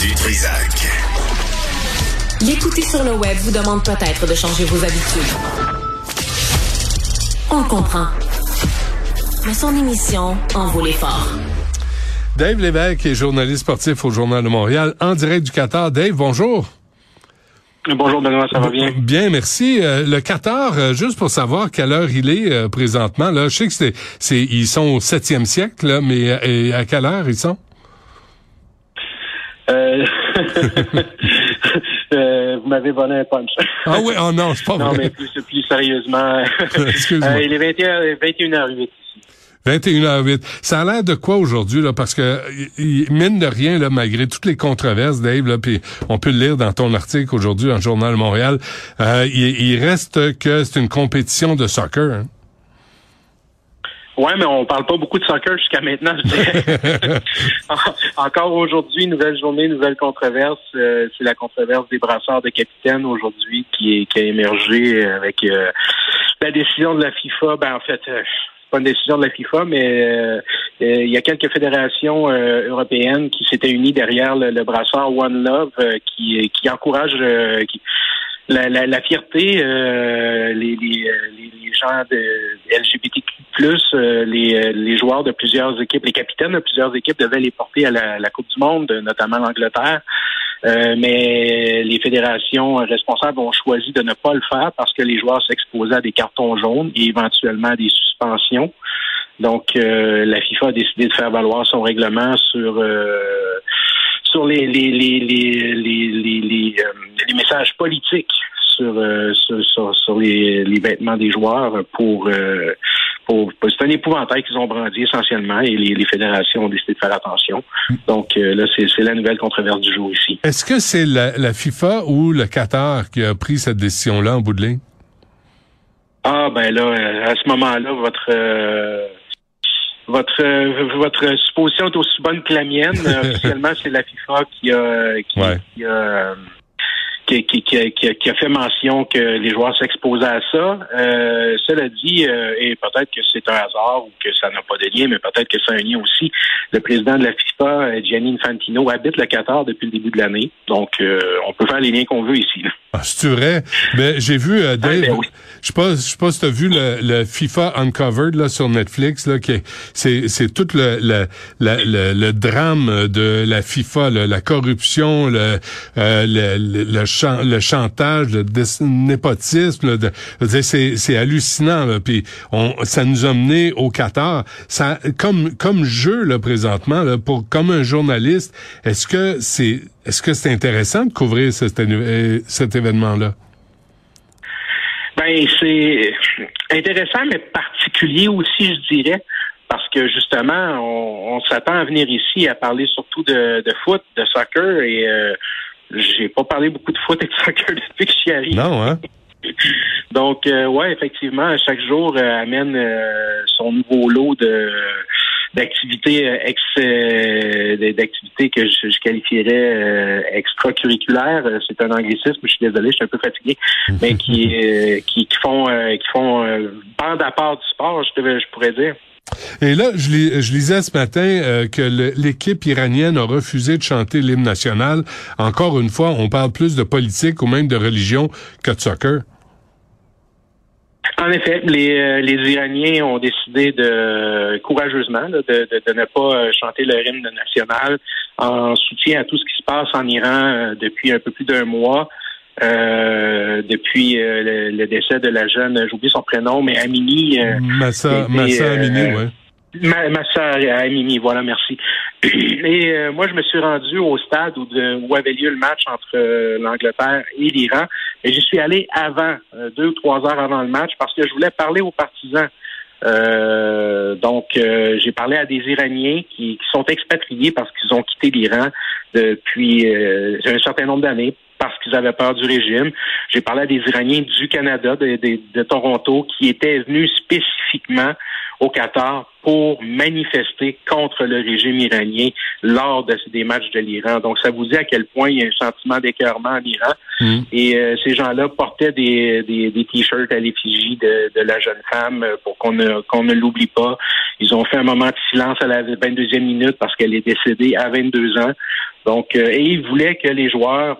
Du Trisac. L'écouter sur le web vous demande peut-être de changer vos habitudes. On le comprend. Mais son émission en vaut l'effort. Dave Lévesque est journaliste sportif au Journal de Montréal, en direct du Qatar. Dave, bonjour. Bonjour Benoît, ça va bien? Bien, merci. Euh, le Qatar, euh, juste pour savoir quelle heure il est euh, présentement, là, je sais que c'est, c'est, ils sont au 7e siècle, là, mais à quelle heure ils sont? Euh... vous m'avez volé un punch. ah oui, oh non, c'est pas vrai. Non, mais plus, plus sérieusement. Excuse-moi. il est 21, 21h08 ici. 21h08. Ça a l'air de quoi aujourd'hui, là? Parce que, mine de rien, là, malgré toutes les controverses, Dave, là, puis on peut le lire dans ton article aujourd'hui dans le Journal Montréal, euh, il, reste que c'est une compétition de soccer. Hein? Ouais, mais on parle pas beaucoup de soccer jusqu'à maintenant, je dirais. Encore aujourd'hui, nouvelle journée, nouvelle controverse. Euh, c'est la controverse des brasseurs de capitaine aujourd'hui qui, qui a émergé avec euh, la décision de la FIFA. Ben en fait, pas une décision de la FIFA, mais euh, euh, il y a quelques fédérations euh, européennes qui s'étaient unies derrière le, brasseur One Love qui, qui encourage la, la, la, fierté, les, les, les, gens de LGBTQ+, les, les joueurs de plusieurs équipes, les capitaines de plusieurs équipes devaient les porter à la, Coupe du Monde, notamment l'Angleterre. Euh, mais les fédérations responsables ont choisi de ne pas le faire parce que les joueurs s'exposaient à des cartons jaunes et éventuellement à des suspensions. Donc, euh, la FIFA a décidé de faire valoir son règlement sur euh, sur les les les les les, les, les messages politiques sur sur, sur, les, les, vêtements des joueurs pour c'est un épouvantail qu'ils ont brandi essentiellement et les, fédérations ont décidé de faire attention. Donc euh, là, c'est la nouvelle controverse du jour ici. Est-ce que c'est la, FIFA ou le Qatar qui a pris cette décision-là en bout de ligne? Ah ben là, euh, à ce moment-là, votre euh, votre votre supposition est aussi bonne que la mienne. Officiellement, c'est la FIFA qui a qui a qui, qui, a, fait mention que les joueurs s'exposaient à ça. Euh, cela dit, euh, et peut-être que c'est un hasard ou que ça n'a pas de lien, mais peut-être que c'est un lien aussi. Le président de la FIFA, euh, Gianni Infantino, habite le Qatar depuis le début de l'année. Donc, on peut faire les liens qu'on veut ici. Ah, c'est vrai? Mais j'ai vu euh, Dave, ah, ben je sais pas, je sais pas si tu as vu le, le, FIFA Uncovered là sur Netflix là qui c'est c'est tout le le, le le, drame de la FIFA, la corruption, le euh, le le, chantage, le népotisme, c'est hallucinant là. Ça nous a mené au Qatar. Ça comme jeu là présentement là pour comme un journaliste, est-ce que c'est est-ce que c'est intéressant de couvrir cet, cet événement-là? Ben, c'est intéressant, mais particulier aussi, je dirais, parce que justement, on, s'attend à venir ici à parler surtout de, foot, de soccer, et euh, j'ai pas parlé beaucoup de foot et de soccer depuis que je suis arrivé. Non, hein? Donc, euh, ouais, effectivement, chaque jour euh, amène euh, son nouveau lot de d'activités euh, ex d'activités que je, qualifierais extracurriculaires. C'est un anglicisme, je suis désolé, je suis un peu fatigué, mais qui qui, qui font qui font bande à part du sport, je, je pourrais dire. Et là, je, je lisais ce matin que l'équipe iranienne a refusé de chanter l'hymne national. Encore une fois, on parle plus de politique ou même de religion que de soccer. En effet, les, euh, Iraniens ont décidé de courageusement de, de, ne pas euh, chanter le hymne national en soutien à tout ce qui se passe en Iran euh, depuis un peu plus d'un mois. Depuis le, décès de la jeune, j'oublie son prénom, mais Amini. Massa, Massa Amini, oui. Ma, ma soeur Amini, voilà, merci. Et euh, moi, je me suis rendu au stade où, où avait lieu le match entre euh, l'Angleterre et l'Iran. Et j'y suis allé avant, euh, deux ou trois heures avant le match, parce que je voulais parler aux partisans. donc, j'ai parlé à des Iraniens qui, qui sont expatriés parce qu'ils ont quitté l'Iran depuis un certain nombre d'années parce qu'ils avaient peur du régime. J'ai parlé à des Iraniens du Canada, de, de, de Toronto, qui étaient venus spécifiquement au Qatar pour manifester contre le régime iranien lors de, des matchs de l'Iran. Donc, ça vous dit à quel point il y a un sentiment d'écœurement en Iran. Mm. Et euh, ces gens-là portaient des, des, des t-shirts à l'effigie de, de, la jeune femme pour qu'on ne, qu'on ne l'oublie pas. Ils ont fait un moment de silence à la 22e minute parce qu'elle est décédée à 22 ans. Donc, euh, et ils voulaient que les joueurs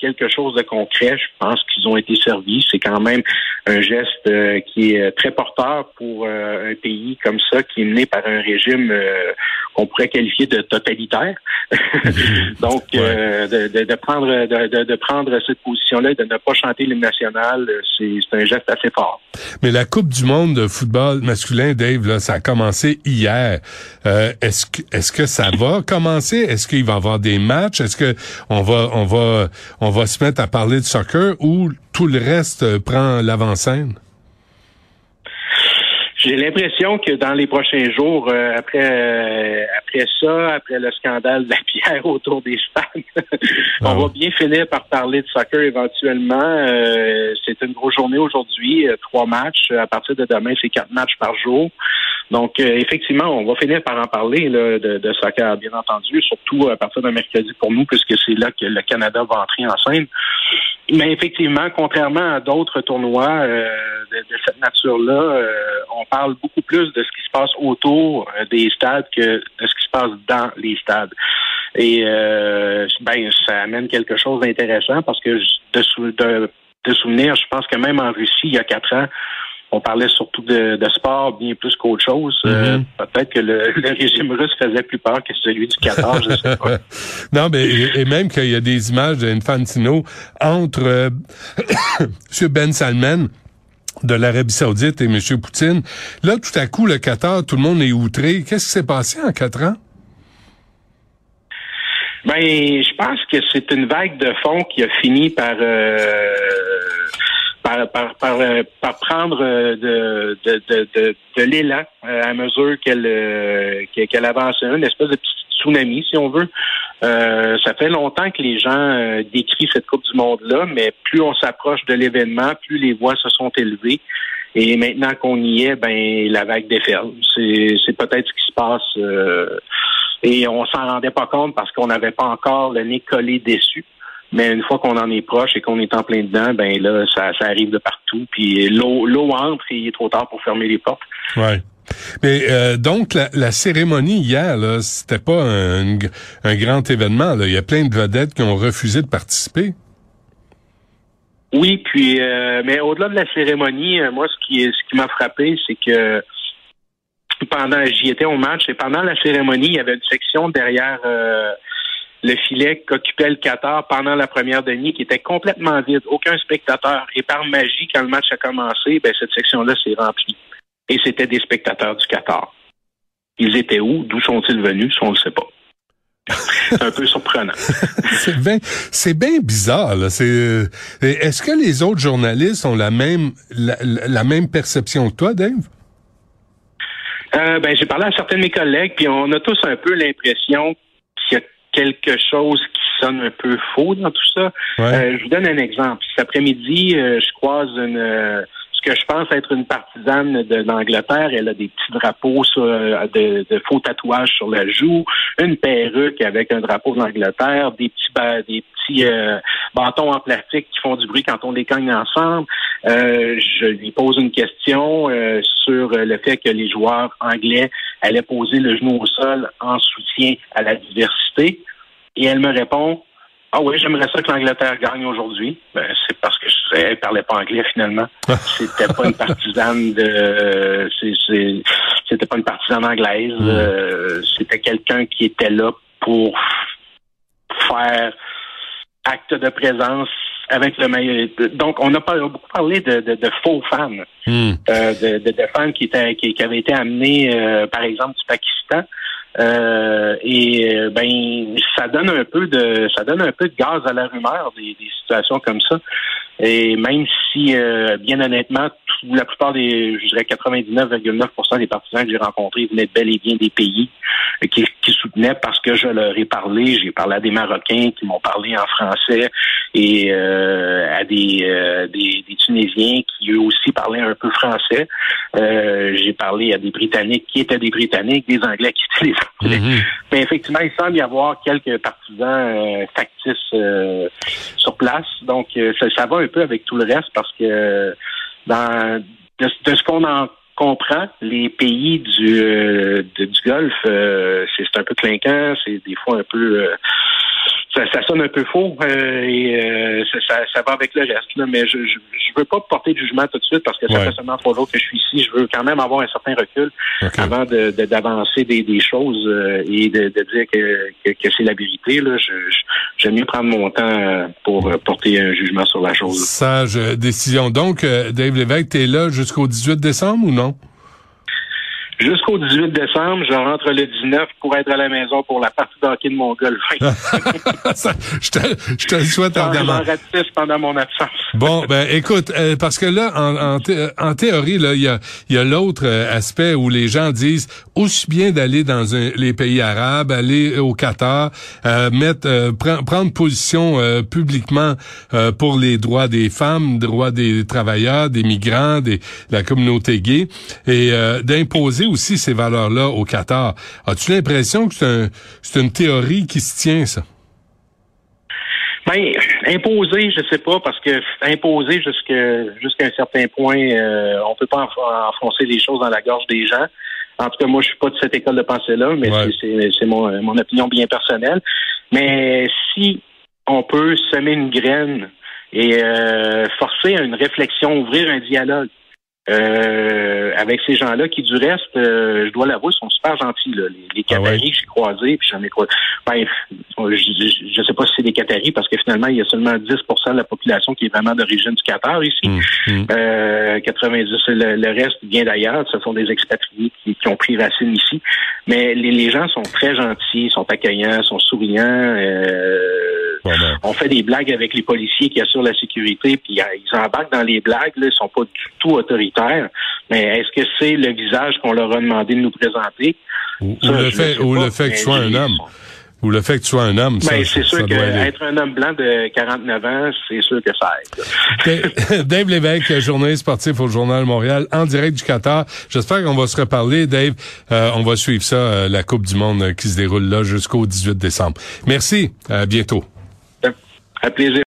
quelque chose de concret. Je pense qu'ils ont été servis. C'est quand même un geste euh, qui est très porteur pour euh, un pays comme ça, qui est mené par un régime euh, qu'on pourrait qualifier de totalitaire. Donc, de, de, prendre de, de, prendre cette position-là de ne pas chanter l'hymne national, c'est un geste assez fort. Mais la Coupe du monde de football masculin, Dave, là, ça a commencé hier. est-ce que est-ce que ça va commencer? Est-ce qu'il va y avoir des matchs? Est-ce que on va on va on va se mettre à parler de soccer ou tout le reste prend l'avant-scène? J'ai l'impression que dans les prochains jours, euh, après euh, après ça, après le scandale de la pierre autour des stades, on ah va bien finir par parler de soccer éventuellement. Euh, c'est une grosse journée aujourd'hui, trois matchs. À partir de demain, c'est quatre matchs par jour. Donc, effectivement, on va finir par en parler là, de, de, soccer, bien entendu, surtout à partir d'un mercredi pour nous, puisque c'est là que le Canada va entrer en scène. Mais effectivement, contrairement à d'autres tournois de, de, cette nature-là, on parle beaucoup plus de ce qui se passe autour euh, des stades que de ce qui se passe dans les stades. Et euh, ben, ça amène quelque chose d'intéressant parce que de, de, souvenir, je pense que même en Russie, il y a quatre ans, on parlait surtout de, sport bien plus qu'autre chose. Euh, mm-hmm. Peut-être que le, régime russe faisait plus peur que celui du Qatar, je sais pas. non, mais et, même qu'il y a des images d'Infantino entre euh, M. Ben Salman de l'Arabie Saoudite et M. Poutine. Là, tout à coup, le Qatar, tout le monde est outré. Qu'est-ce qui s'est passé en quatre ans? Ben, je pense que c'est une vague de fond qui a fini par euh, par, par, par, euh, prendre euh, de, de, de, de, l'élan à mesure qu'elle qu'elle avance, une espèce de petit tsunami, si on veut. Euh, ça fait longtemps que les gens euh, décrivent cette Coupe du Monde-là, mais plus on s'approche de l'événement, plus les voix se sont élevées. Et maintenant qu'on y est, ben la vague déferle. C'est peut-être ce qui se passe. Euh, et on s'en rendait pas compte parce qu'on n'avait pas encore le nez collé dessus. Mais une fois qu'on en est proche et qu'on est en plein dedans, ben là, ça, ça arrive de partout. Puis l'eau, l'eau entre et il est trop tard pour fermer les portes. Ouais. Mais euh, donc la, cérémonie hier, là, c'était pas un, grand événement. Là. Il y a plein de vedettes qui ont refusé de participer. Oui, puis euh, mais au-delà de la cérémonie, euh, moi ce qui ce qui m'a frappé, c'est que pendant j'y étais au match et pendant la cérémonie, il y avait une section derrière le filet qu'occupait le Qatar pendant la première demi qui était complètement vide, aucun spectateur. Et par magie, quand le match a commencé, ben cette section-là s'est remplie et c'était des spectateurs du Qatar. Ils étaient où? D'où sont-ils venus? On ne le sait pas. c'est un peu surprenant. c'est bien, c'est bien bizarre. Là. C'est, est-ce que les autres journalistes ont la même, la, même perception que toi, Dave? Euh, ben, j'ai parlé à certains de mes collègues, puis on a tous un peu l'impression quelque chose qui sonne un peu faux dans tout ça. Euh, je vous donne un exemple. Cet après-midi, euh, je croise une que je pense être une partisane de l'Angleterre. Elle a des petits drapeaux euh, de, faux tatouages sur la joue, une perruque avec un drapeau de l'Angleterre, des petits des petits euh, bâtons en plastique qui font du bruit quand on les cogne ensemble. Euh, je lui pose une question sur le fait que les joueurs anglais allaient poser le genou au sol en soutien à la diversité. Et elle me répond ah oui, j'aimerais ça que l'Angleterre gagne aujourd'hui. Ben, c'est parce que je elle parlait pas anglais finalement. C'était pas une partisane de c'était pas une partisane anglaise. Mm. Euh, c'était quelqu'un qui était là pour faire acte de présence avec le meilleur. Donc, on a beaucoup parlé de, de, faux fans, mm. euh, de, de, fans qui, étaient, qui, avaient été amenés, euh, par exemple, du Pakistan. Euh, et euh, ben ça donne un peu de ça donne un peu de gaz à la rumeur des, des situations comme ça. Et même si, euh, bien honnêtement, la plupart des, je dirais 99,9% des partisans que j'ai rencontrés venaient bel et bien des pays qui, qui soutenaient parce que je leur ai parlé. J'ai parlé à des Marocains qui m'ont parlé en français, et à des, des, des, Tunisiens qui eux aussi parlaient un peu français. J'ai parlé à des Britanniques qui étaient des Britanniques, des Anglais qui étaient les Anglais. Mm-hmm. Mais effectivement, il semble y avoir quelques partisans factices sur place. Donc, ça, ça va un peu avec tout le reste parce que dans de, ce qu'on en comprend, les pays du, euh, du Golfe, euh, c'est un peu clinquant, c'est des fois un peu euh, ça, sonne un peu faux et ça, va avec le reste. mais je, je, veux pas porter de jugement tout de suite parce que ça fait seulement trois jours que je suis ici. Je veux quand même avoir un certain recul avant de d'avancer des, des, choses et de, dire que, que, c'est la vérité. Là, j'aime mieux prendre mon temps pour porter un jugement sur la chose. Sage décision. Donc, Dave Lévesque, tu es là jusqu'au 18 décembre ou non? Jusqu'au 18 décembre, je rentre le 19 pour être à la maison pour la partie d'hockey de mon golf. je, te, je te le souhaite ardemment. pendant mon absence. bon, ben écoute, euh, parce que là, en, en, théorie, là, il y a, y a l'autre euh, aspect où les gens disent aussi bien d'aller dans un, les pays arabes, aller au Qatar, euh, mettre, euh, prendre position publiquement pour les droits des femmes, droits des travailleurs, des migrants, des, de la communauté gay, et d'imposer aussi ces valeurs-là au Qatar. As-tu l'impression que c'est une théorie qui se tient, ça? Ben, imposer, je sais pas, parce que imposer jusqu'à un certain point, euh, on peut pas enfoncer les choses dans la gorge des gens. En tout cas, moi, je suis pas de cette école de pensée-là, mais c'est mon, mon opinion bien personnelle. Mais si on peut semer une graine et euh, forcer à une réflexion, ouvrir un dialogue, euh, avec ces gens-là qui, du reste, euh, je dois l'avouer, sont super gentils. Là. Les, les ah Qataris que j'ai croisés, puis j'en ai croisé. Ben, je ne sais pas si c'est des Qataris, parce que finalement, il y a seulement 10% de la population qui est vraiment d'origine du Qatar ici. 90, mmh, mmh. euh, le, reste vient d'ailleurs. Ce sont des expatriés qui, ont pris racine ici. Mais les, les, gens sont très gentils, sont accueillants, sont souriants. Euh. On fait des blagues avec les policiers qui assurent la sécurité, puis euh, ils embarquent dans les blagues, là, ils sont pas du tout autoritaires. Mais est-ce que c'est le visage qu'on leur a demandé de nous présenter? Ou, le, fait, ou le fait que tu sois un homme. Ou le fait que tu sois un homme, ben, c'est sûr qu'être un homme blanc de 49 ans, c'est sûr que ça aide. Dave Lévesque, journaliste sportif au Journal Montréal, en direct du Qatar. J'espère qu'on va se reparler, Dave. Euh, on va suivre ça, euh, la Coupe du Monde qui se déroule là jusqu'au 18 décembre. Merci. À bientôt. À plaisir.